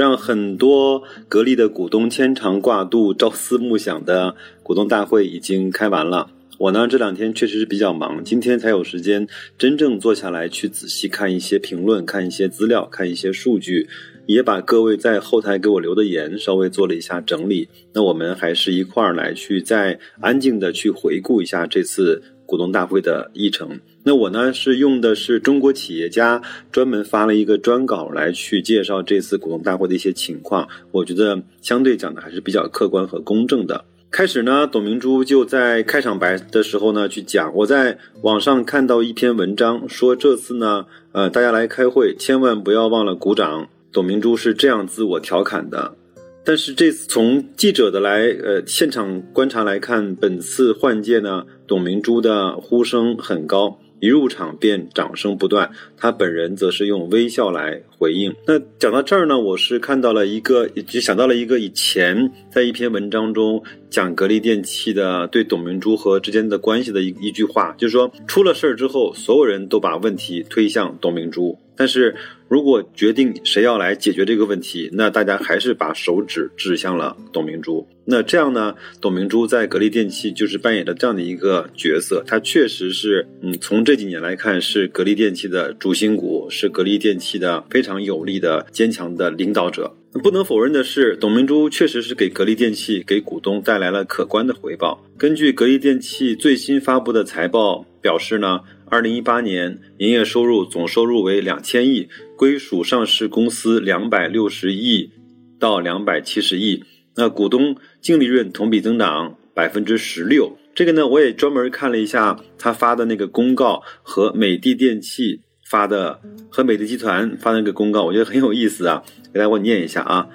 让很多格力的股东牵肠挂肚、朝思暮想的股东大会已经开完了。我呢这两天确实是比较忙，今天才有时间真正坐下来去仔细看一些评论、看一些资料、看一些数据，也把各位在后台给我留的言稍微做了一下整理。那我们还是一块儿来去再安静的去回顾一下这次股东大会的议程。那我呢是用的是中国企业家专门发了一个专稿来去介绍这次股东大会的一些情况，我觉得相对讲的还是比较客观和公正的。开始呢，董明珠就在开场白的时候呢去讲，我在网上看到一篇文章说这次呢，呃，大家来开会千万不要忘了鼓掌。董明珠是这样自我调侃的。但是这次从记者的来呃现场观察来看，本次换届呢，董明珠的呼声很高。一入场便掌声不断，他本人则是用微笑来回应。那讲到这儿呢，我是看到了一个，就想到了一个以前在一篇文章中讲格力电器的对董明珠和之间的关系的一一句话，就是说出了事儿之后，所有人都把问题推向董明珠，但是。如果决定谁要来解决这个问题，那大家还是把手指指向了董明珠。那这样呢？董明珠在格力电器就是扮演着这样的一个角色，她确实是，嗯，从这几年来看是格力电器的主心骨，是格力电器的非常有力的、坚强的领导者。不能否认的是，董明珠确实是给格力电器、给股东带来了可观的回报。根据格力电器最新发布的财报表示呢。二零一八年营业收入总收入为两千亿，归属上市公司两百六十亿到两百七十亿。那股东净利润同比增长百分之十六。这个呢，我也专门看了一下他发的那个公告和美的电器发的和美的集团发的那个公告，我觉得很有意思啊。给大家我念一下啊。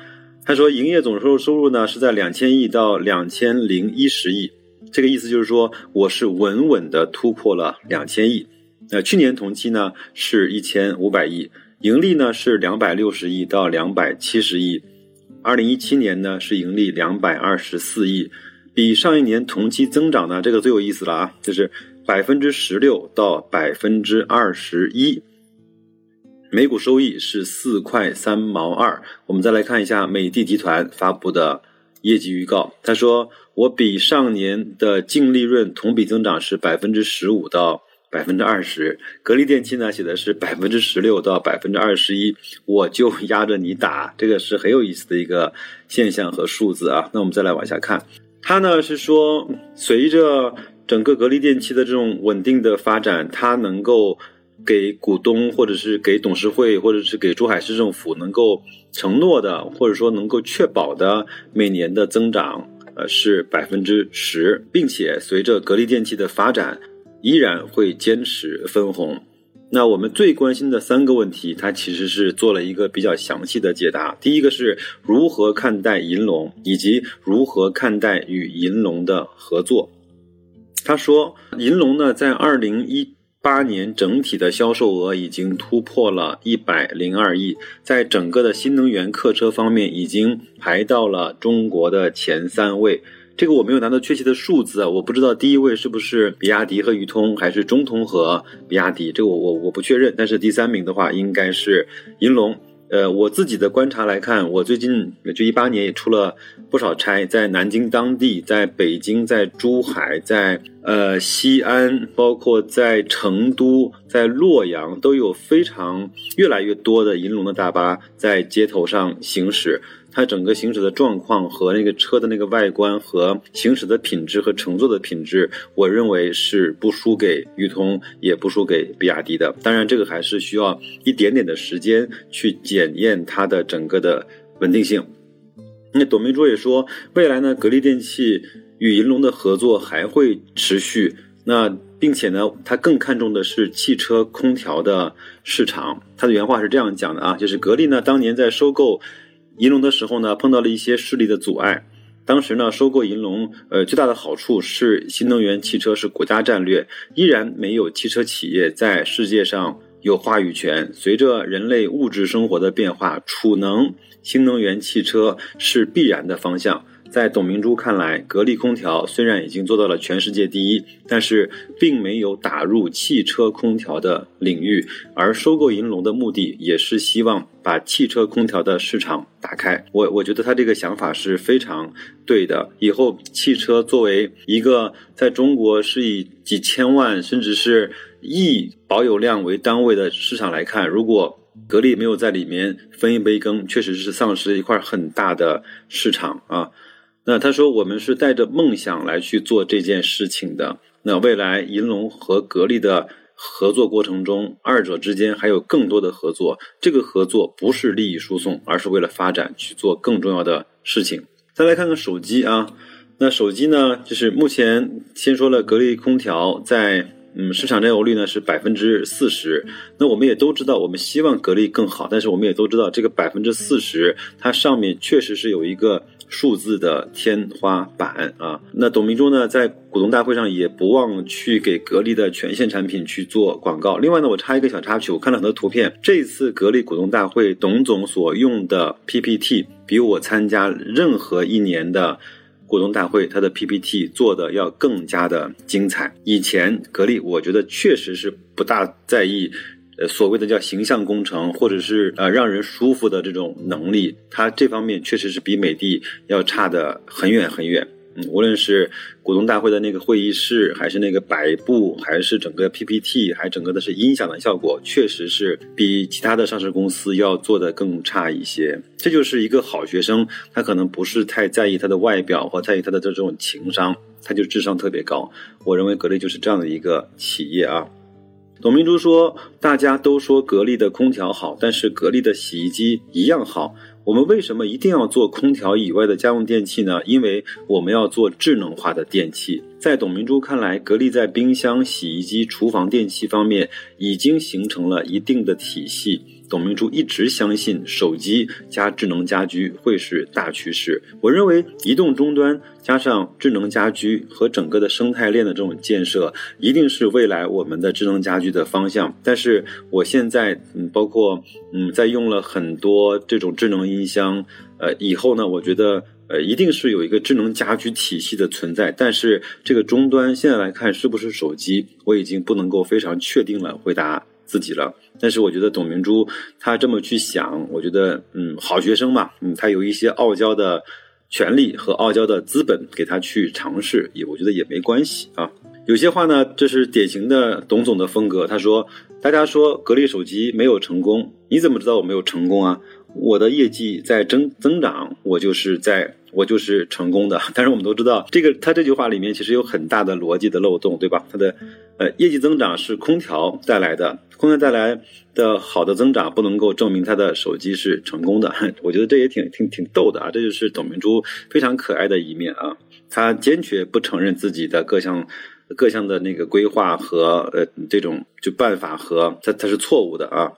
他说，营业总收入收入呢是在两千亿到两千零一十亿。这个意思就是说，我是稳稳的突破了两千亿。那去年同期呢是一千五百亿，盈利呢是两百六十亿到两百七十亿。二零一七年呢是盈利两百二十四亿，比上一年同期增长呢，这个最有意思了啊，就是百分之十六到百分之二十一。每股收益是四块三毛二。我们再来看一下美的集团发布的。业绩预告，他说我比上年的净利润同比增长是百分之十五到百分之二十。格力电器呢写的是百分之十六到百分之二十一，我就压着你打，这个是很有意思的一个现象和数字啊。那我们再来往下看，他呢是说随着整个格力电器的这种稳定的发展，它能够。给股东，或者是给董事会，或者是给珠海市政府能够承诺的，或者说能够确保的每年的增长，呃，是百分之十，并且随着格力电器的发展，依然会坚持分红。那我们最关心的三个问题，它其实是做了一个比较详细的解答。第一个是如何看待银龙，以及如何看待与银龙的合作。他说，银龙呢，在二零一。八年整体的销售额已经突破了一百零二亿，在整个的新能源客车方面已经排到了中国的前三位。这个我没有拿到确切的数字啊，我不知道第一位是不是比亚迪和宇通，还是中通和比亚迪，这个我我我不确认。但是第三名的话应该是银龙。呃，我自己的观察来看，我最近就一八年也出了不少差，在南京当地，在北京，在珠海，在呃西安，包括在成都，在洛阳，都有非常越来越多的银龙的大巴在街头上行驶。它整个行驶的状况和那个车的那个外观和行驶的品质和乘坐的品质，我认为是不输给宇通，也不输给比亚迪的。当然，这个还是需要一点点的时间去检验它的整个的稳定性。那董明珠也说，未来呢，格力电器与银龙的合作还会持续。那并且呢，他更看重的是汽车空调的市场。他的原话是这样讲的啊，就是格力呢当年在收购。银龙的时候呢，碰到了一些势力的阻碍。当时呢，收购银龙，呃，最大的好处是新能源汽车是国家战略，依然没有汽车企业在世界上有话语权。随着人类物质生活的变化，储能新能源汽车是必然的方向。在董明珠看来，格力空调虽然已经做到了全世界第一，但是并没有打入汽车空调的领域。而收购银龙的目的，也是希望把汽车空调的市场打开。我我觉得他这个想法是非常对的。以后汽车作为一个在中国是以几千万甚至是亿保有量为单位的市场来看，如果格力没有在里面分一杯羹，确实是丧失了一块很大的市场啊。那他说，我们是带着梦想来去做这件事情的。那未来银龙和格力的合作过程中，二者之间还有更多的合作。这个合作不是利益输送，而是为了发展去做更重要的事情。再来看看手机啊，那手机呢，就是目前先说了格力空调在。嗯，市场占有率呢是百分之四十。那我们也都知道，我们希望格力更好，但是我们也都知道，这个百分之四十，它上面确实是有一个数字的天花板啊。那董明珠呢，在股东大会上也不忘去给格力的全线产品去做广告。另外呢，我插一个小插曲，我看了很多图片，这次格力股东大会，董总所用的 PPT 比我参加任何一年的。股东大会，它的 PPT 做的要更加的精彩。以前格力，我觉得确实是不大在意，呃，所谓的叫形象工程，或者是呃让人舒服的这种能力，它这方面确实是比美的要差的很远很远。嗯，无论是股东大会的那个会议室，还是那个摆布，还是整个 PPT，还整个的是音响的效果，确实是比其他的上市公司要做的更差一些。这就是一个好学生，他可能不是太在意他的外表或在意他的这种情商，他就智商特别高。我认为格力就是这样的一个企业啊。董明珠说：“大家都说格力的空调好，但是格力的洗衣机一样好。”我们为什么一定要做空调以外的家用电器呢？因为我们要做智能化的电器。在董明珠看来，格力在冰箱、洗衣机、厨房电器方面已经形成了一定的体系。董明珠一直相信手机加智能家居会是大趋势。我认为移动终端加上智能家居和整个的生态链的这种建设，一定是未来我们的智能家居的方向。但是我现在嗯，包括嗯，在用了很多这种智能音箱，呃，以后呢，我觉得呃，一定是有一个智能家居体系的存在。但是这个终端现在来看是不是手机，我已经不能够非常确定了回答。自己了，但是我觉得董明珠她这么去想，我觉得嗯，好学生嘛，嗯，她有一些傲娇的权利和傲娇的资本给她去尝试，也我觉得也没关系啊。有些话呢，这是典型的董总的风格。他说：“大家说格力手机没有成功，你怎么知道我没有成功啊？我的业绩在增增长，我就是在。”我就是成功的，但是我们都知道，这个他这句话里面其实有很大的逻辑的漏洞，对吧？它的，呃，业绩增长是空调带来的，空调带来的好的增长不能够证明他的手机是成功的。我觉得这也挺挺挺逗的啊，这就是董明珠非常可爱的一面啊，他坚决不承认自己的各项各项的那个规划和呃这种就办法和他他是错误的啊。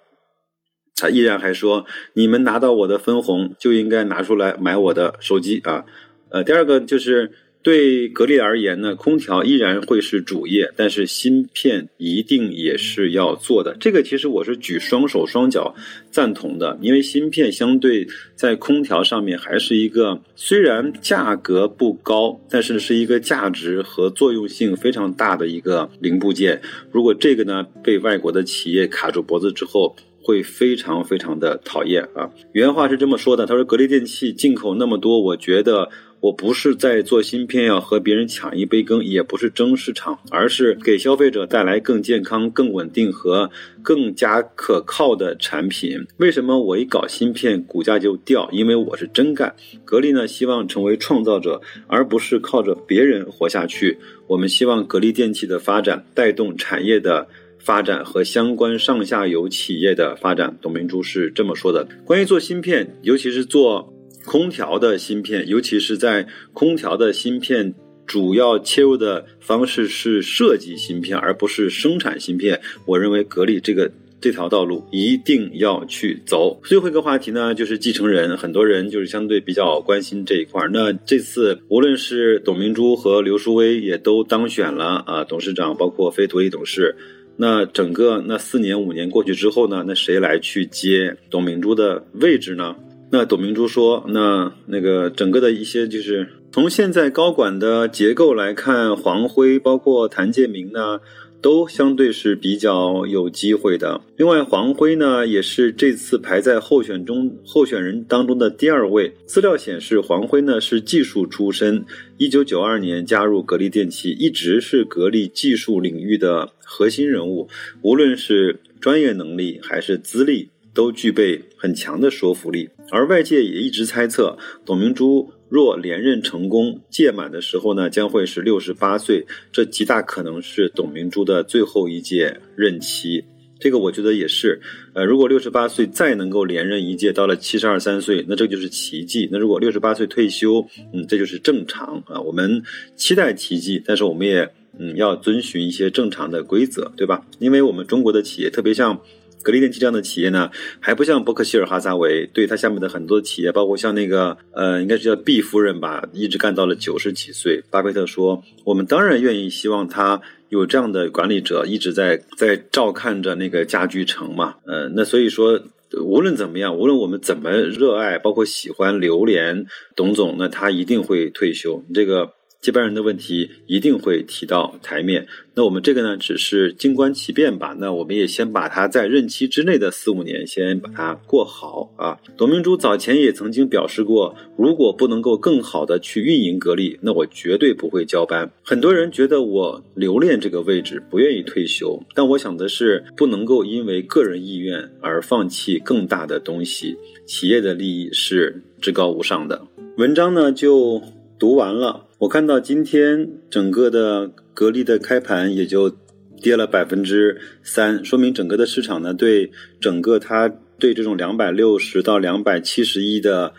他依然还说：“你们拿到我的分红，就应该拿出来买我的手机啊！”呃，第二个就是对格力而言呢，空调依然会是主业，但是芯片一定也是要做的。这个其实我是举双手双脚赞同的，因为芯片相对在空调上面还是一个虽然价格不高，但是是一个价值和作用性非常大的一个零部件。如果这个呢被外国的企业卡住脖子之后，会非常非常的讨厌啊！原话是这么说的，他说：“格力电器进口那么多，我觉得我不是在做芯片要和别人抢一杯羹，也不是争市场，而是给消费者带来更健康、更稳定和更加可靠的产品。为什么我一搞芯片股价就掉？因为我是真干。格力呢，希望成为创造者，而不是靠着别人活下去。我们希望格力电器的发展带动产业的。”发展和相关上下游企业的发展，董明珠是这么说的。关于做芯片，尤其是做空调的芯片，尤其是在空调的芯片主要切入的方式是设计芯片，而不是生产芯片。我认为格力这个这条道路一定要去走。最后一个话题呢，就是继承人，很多人就是相对比较关心这一块儿。那这次无论是董明珠和刘书威也都当选了啊，董事长包括非独立董事。那整个那四年五年过去之后呢，那谁来去接董明珠的位置呢？那董明珠说，那那个整个的一些就是从现在高管的结构来看，黄辉包括谭建明呢。都相对是比较有机会的。另外，黄辉呢也是这次排在候选中候选人当中的第二位。资料显示，黄辉呢是技术出身，一九九二年加入格力电器，一直是格力技术领域的核心人物，无论是专业能力还是资历，都具备很强的说服力。而外界也一直猜测，董明珠。若连任成功，届满的时候呢，将会是六十八岁，这极大可能是董明珠的最后一届任期。这个我觉得也是，呃，如果六十八岁再能够连任一届，到了七十二三岁，那这就是奇迹。那如果六十八岁退休，嗯，这就是正常啊。我们期待奇迹，但是我们也嗯要遵循一些正常的规则，对吧？因为我们中国的企业，特别像。格力电器这样的企业呢，还不像伯克希尔哈撒韦，对他下面的很多企业，包括像那个呃，应该是叫毕夫人吧，一直干到了九十几岁。巴菲特说：“我们当然愿意希望他有这样的管理者，一直在在照看着那个家居城嘛。”呃，那所以说，无论怎么样，无论我们怎么热爱，包括喜欢榴莲董总，那他一定会退休。这个。接班人的问题一定会提到台面。那我们这个呢，只是静观其变吧。那我们也先把他在任期之内的四五年先把它过好啊。董明珠早前也曾经表示过，如果不能够更好的去运营格力，那我绝对不会交班。很多人觉得我留恋这个位置，不愿意退休。但我想的是，不能够因为个人意愿而放弃更大的东西。企业的利益是至高无上的。文章呢，就读完了。我看到今天整个的格力的开盘也就跌了百分之三，说明整个的市场呢对整个它对这种两百六十到两百七十亿的。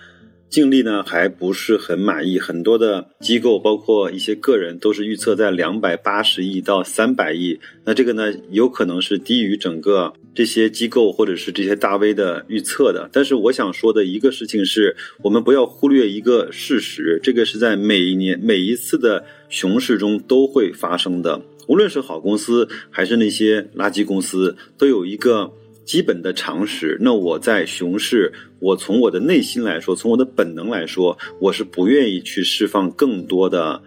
净利呢还不是很满意，很多的机构包括一些个人都是预测在两百八十亿到三百亿，那这个呢有可能是低于整个这些机构或者是这些大 V 的预测的。但是我想说的一个事情是，我们不要忽略一个事实，这个是在每一年每一次的熊市中都会发生的，无论是好公司还是那些垃圾公司，都有一个。基本的常识，那我在熊市，我从我的内心来说，从我的本能来说，我是不愿意去释放更多的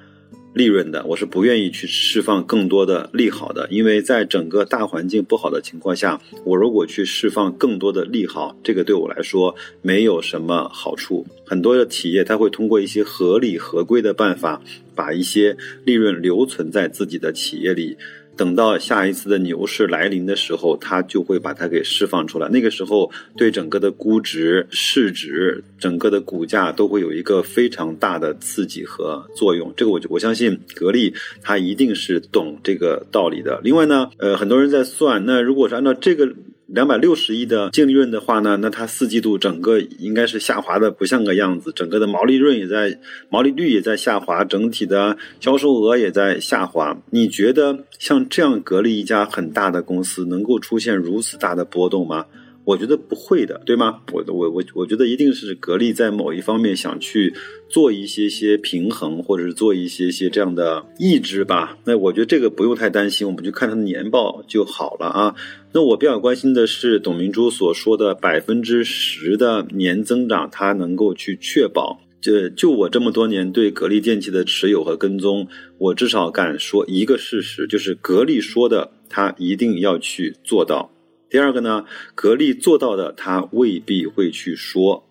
利润的，我是不愿意去释放更多的利好的，因为在整个大环境不好的情况下，我如果去释放更多的利好，这个对我来说没有什么好处。很多的企业，它会通过一些合理合规的办法，把一些利润留存在自己的企业里。等到下一次的牛市来临的时候，它就会把它给释放出来。那个时候，对整个的估值、市值、整个的股价都会有一个非常大的刺激和作用。这个我就我相信格力它一定是懂这个道理的。另外呢，呃，很多人在算，那如果是按照这个。两百六十亿的净利润的话呢，那它四季度整个应该是下滑的不像个样子，整个的毛利润也在，毛利率也在下滑，整体的销售额也在下滑。你觉得像这样格力一家很大的公司能够出现如此大的波动吗？我觉得不会的，对吗？我我我我觉得一定是格力在某一方面想去做一些些平衡，或者是做一些些这样的抑制吧。那我觉得这个不用太担心，我们就看它的年报就好了啊。那我比较关心的是董明珠所说的百分之十的年增长，它能够去确保。这就我这么多年对格力电器的持有和跟踪，我至少敢说一个事实，就是格力说的，它一定要去做到。第二个呢，格力做到的，他未必会去说，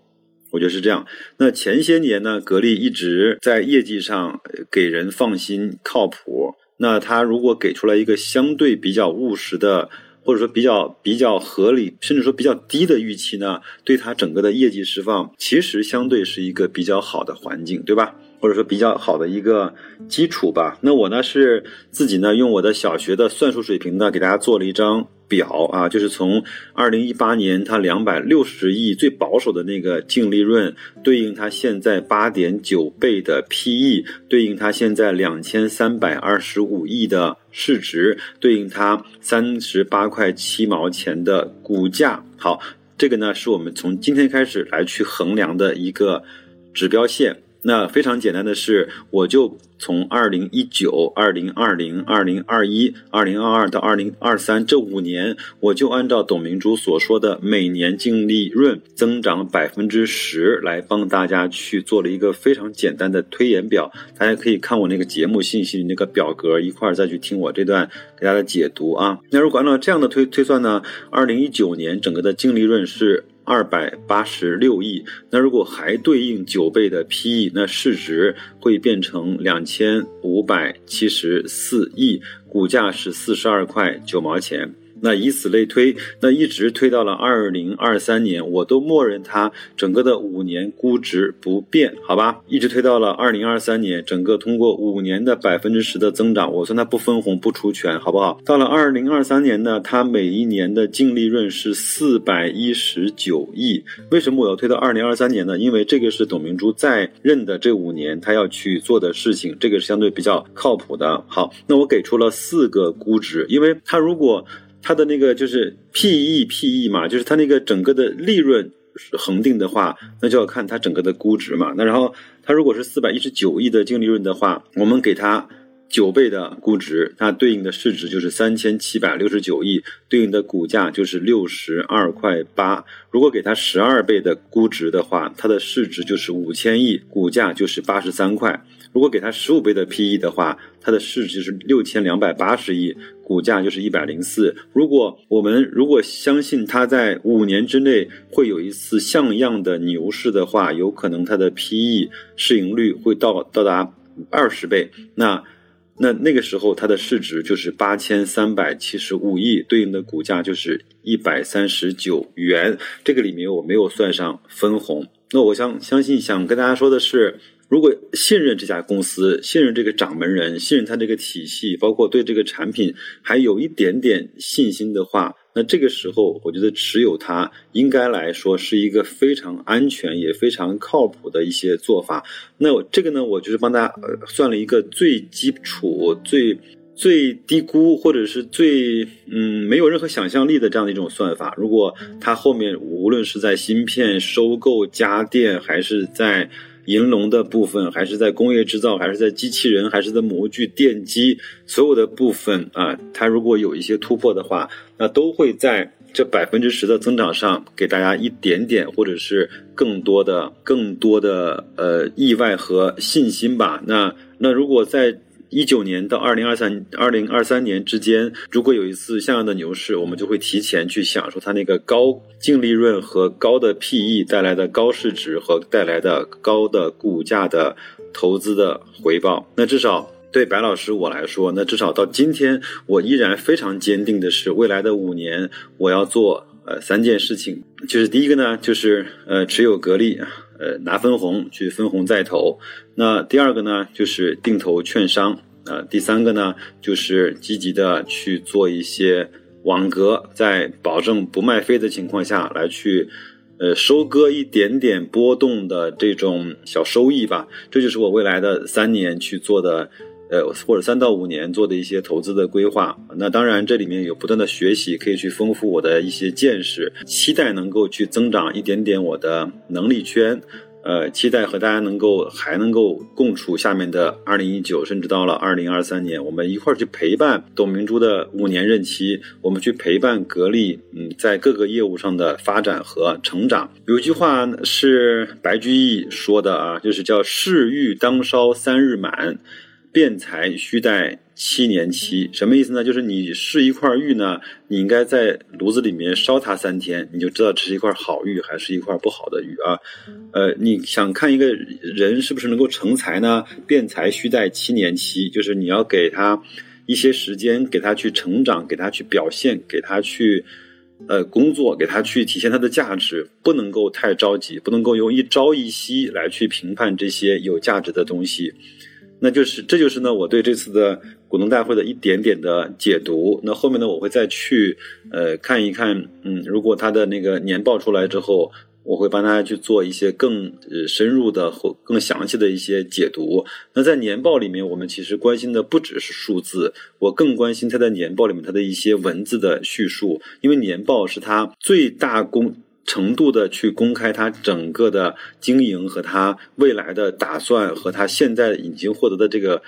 我觉得是这样。那前些年呢，格力一直在业绩上给人放心、靠谱。那他如果给出来一个相对比较务实的，或者说比较比较合理，甚至说比较低的预期呢，对他整个的业绩释放，其实相对是一个比较好的环境，对吧？或者说比较好的一个基础吧。那我呢是自己呢用我的小学的算术水平呢，给大家做了一张。表啊，就是从二零一八年它两百六十亿最保守的那个净利润，对应它现在八点九倍的 PE，对应它现在两千三百二十五亿的市值，对应它三十八块七毛钱的股价。好，这个呢是我们从今天开始来去衡量的一个指标线。那非常简单的是，我就从二零一九、二零二零、二零二一、二零二二到二零二三这五年，我就按照董明珠所说的每年净利润增长百分之十来帮大家去做了一个非常简单的推演表。大家可以看我那个节目信息那个表格一块儿再去听我这段给大家解读啊。那如果按照这样的推推算呢，二零一九年整个的净利润是。二百八十六亿，那如果还对应九倍的 PE，那市值会变成两千五百七十四亿，股价是四十二块九毛钱。那以此类推，那一直推到了二零二三年，我都默认它整个的五年估值不变，好吧？一直推到了二零二三年，整个通过五年的百分之十的增长，我算它不分红不除权，好不好？到了二零二三年呢，它每一年的净利润是四百一十九亿。为什么我要推到二零二三年呢？因为这个是董明珠在任的这五年他要去做的事情，这个是相对比较靠谱的。好，那我给出了四个估值，因为它如果它的那个就是 P E P E 嘛，就是它那个整个的利润恒定的话，那就要看它整个的估值嘛。那然后它如果是四百一十九亿的净利润的话，我们给它九倍的估值，它对应的市值就是三千七百六十九亿，对应的股价就是六十二块八。如果给它十二倍的估值的话，它的市值就是五千亿，股价就是八十三块。如果给它十五倍的 PE 的话，它的市值是六千两百八十亿，股价就是一百零四。如果我们如果相信它在五年之内会有一次像样的牛市的话，有可能它的 PE 市盈率会到到达二十倍。那那那个时候它的市值就是八千三百七十五亿，对应的股价就是一百三十九元。这个里面我没有算上分红。那我相相信想跟大家说的是。如果信任这家公司，信任这个掌门人，信任他这个体系，包括对这个产品还有一点点信心的话，那这个时候我觉得持有它应该来说是一个非常安全也非常靠谱的一些做法。那这个呢，我就是帮大家算了一个最基础、最最低估或者是最嗯没有任何想象力的这样的一种算法。如果它后面无论是在芯片收购、家电，还是在银龙的部分，还是在工业制造，还是在机器人，还是在模具、电机，所有的部分啊，它如果有一些突破的话，那都会在这百分之十的增长上给大家一点点，或者是更多的、更多的呃意外和信心吧。那那如果在。一九年到二零二三二零二三年之间，如果有一次像样的牛市，我们就会提前去享受它那个高净利润和高的 PE 带来的高市值和带来的高的股价的投资的回报。那至少对白老师我来说，那至少到今天，我依然非常坚定的是，未来的五年我要做呃三件事情，就是第一个呢，就是呃持有格力。呃，拿分红去分红再投。那第二个呢，就是定投券商。呃，第三个呢，就是积极的去做一些网格，在保证不卖飞的情况下来去，呃，收割一点点波动的这种小收益吧。这就是我未来的三年去做的。呃，或者三到五年做的一些投资的规划，那当然这里面有不断的学习，可以去丰富我的一些见识，期待能够去增长一点点我的能力圈，呃，期待和大家能够还能够共处下面的二零一九，甚至到了二零二三年，我们一块儿去陪伴董明珠的五年任期，我们去陪伴格力，嗯，在各个业务上的发展和成长。有一句话是白居易说的啊，就是叫“事欲当烧三日满”。辩才需待七年期，什么意思呢？就是你试一块玉呢，你应该在炉子里面烧它三天，你就知道这是一块好玉还是一块不好的玉啊。呃，你想看一个人是不是能够成才呢？辩才需待七年期，就是你要给他一些时间，给他去成长，给他去表现，给他去呃工作，给他去体现他的价值，不能够太着急，不能够用一朝一夕来去评判这些有价值的东西。那就是这就是呢我对这次的股东大会的一点点的解读。那后面呢我会再去呃看一看，嗯，如果他的那个年报出来之后。我会帮大家去做一些更呃深入的或更详细的一些解读。那在年报里面，我们其实关心的不只是数字，我更关心它在年报里面它的一些文字的叙述，因为年报是它最大公程度的去公开它整个的经营和它未来的打算和它现在已经获得的这个。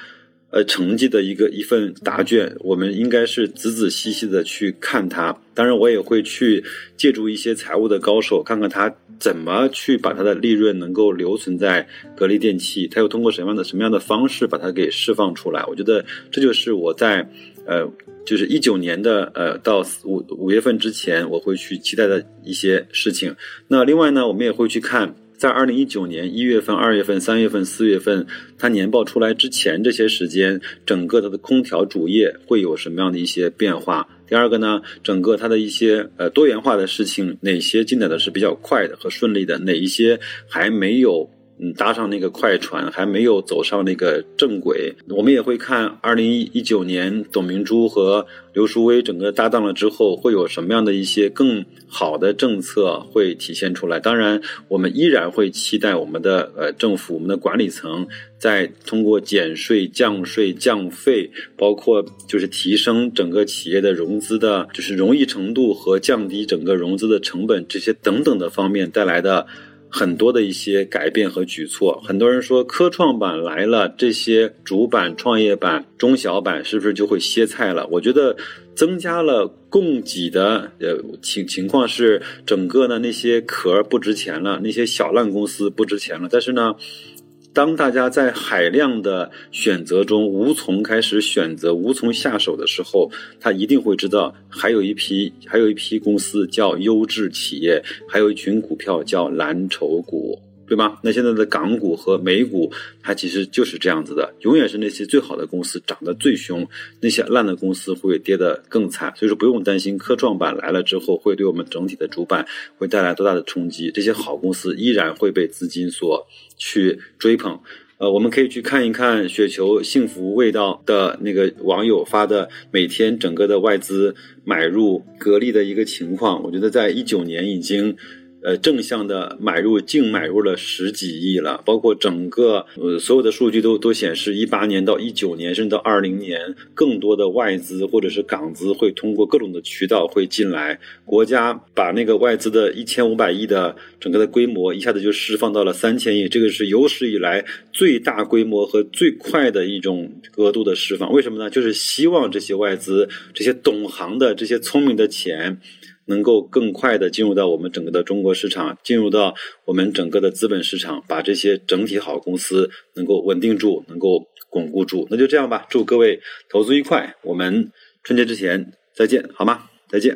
呃，成绩的一个一份答卷，我们应该是仔仔细细的去看它。当然，我也会去借助一些财务的高手，看看他怎么去把它的利润能够留存在格力电器，他又通过什么样的什么样的方式把它给释放出来。我觉得这就是我在呃，就是一九年的呃到五五月份之前，我会去期待的一些事情。那另外呢，我们也会去看。在二零一九年一月份、二月份、三月份、四月份，它年报出来之前这些时间，整个它的空调主业会有什么样的一些变化？第二个呢，整个它的一些呃多元化的事情，哪些进展的是比较快的和顺利的，哪一些还没有？嗯，搭上那个快船还没有走上那个正轨，我们也会看二零一九年董明珠和刘淑薇整个搭档了之后，会有什么样的一些更好的政策会体现出来。当然，我们依然会期待我们的呃政府、我们的管理层在通过减税、降税、降费，包括就是提升整个企业的融资的，就是容易程度和降低整个融资的成本这些等等的方面带来的。很多的一些改变和举措，很多人说科创板来了，这些主板、创业板、中小板是不是就会歇菜了？我觉得增加了供给的呃情情况是，整个呢那些壳不值钱了，那些小烂公司不值钱了，但是呢。当大家在海量的选择中无从开始选择、无从下手的时候，他一定会知道，还有一批、还有一批公司叫优质企业，还有一群股票叫蓝筹股。对吧？那现在的港股和美股，它其实就是这样子的，永远是那些最好的公司涨得最凶，那些烂的公司会跌得更惨。所以说不用担心科创板来了之后会对我们整体的主板会带来多大的冲击，这些好公司依然会被资金所去追捧。呃，我们可以去看一看雪球幸福味道的那个网友发的每天整个的外资买入格力的一个情况，我觉得在一九年已经。呃，正向的买入净买入了十几亿了，包括整个呃所有的数据都都显示，一八年到一九年，甚至到二零年，更多的外资或者是港资会通过各种的渠道会进来，国家把那个外资的一千五百亿的整个的规模一下子就释放到了三千亿，这个是有史以来最大规模和最快的一种额度的释放。为什么呢？就是希望这些外资、这些懂行的、这些聪明的钱。能够更快的进入到我们整个的中国市场，进入到我们整个的资本市场，把这些整体好公司能够稳定住，能够巩固住。那就这样吧，祝各位投资愉快，我们春节之前再见，好吗？再见。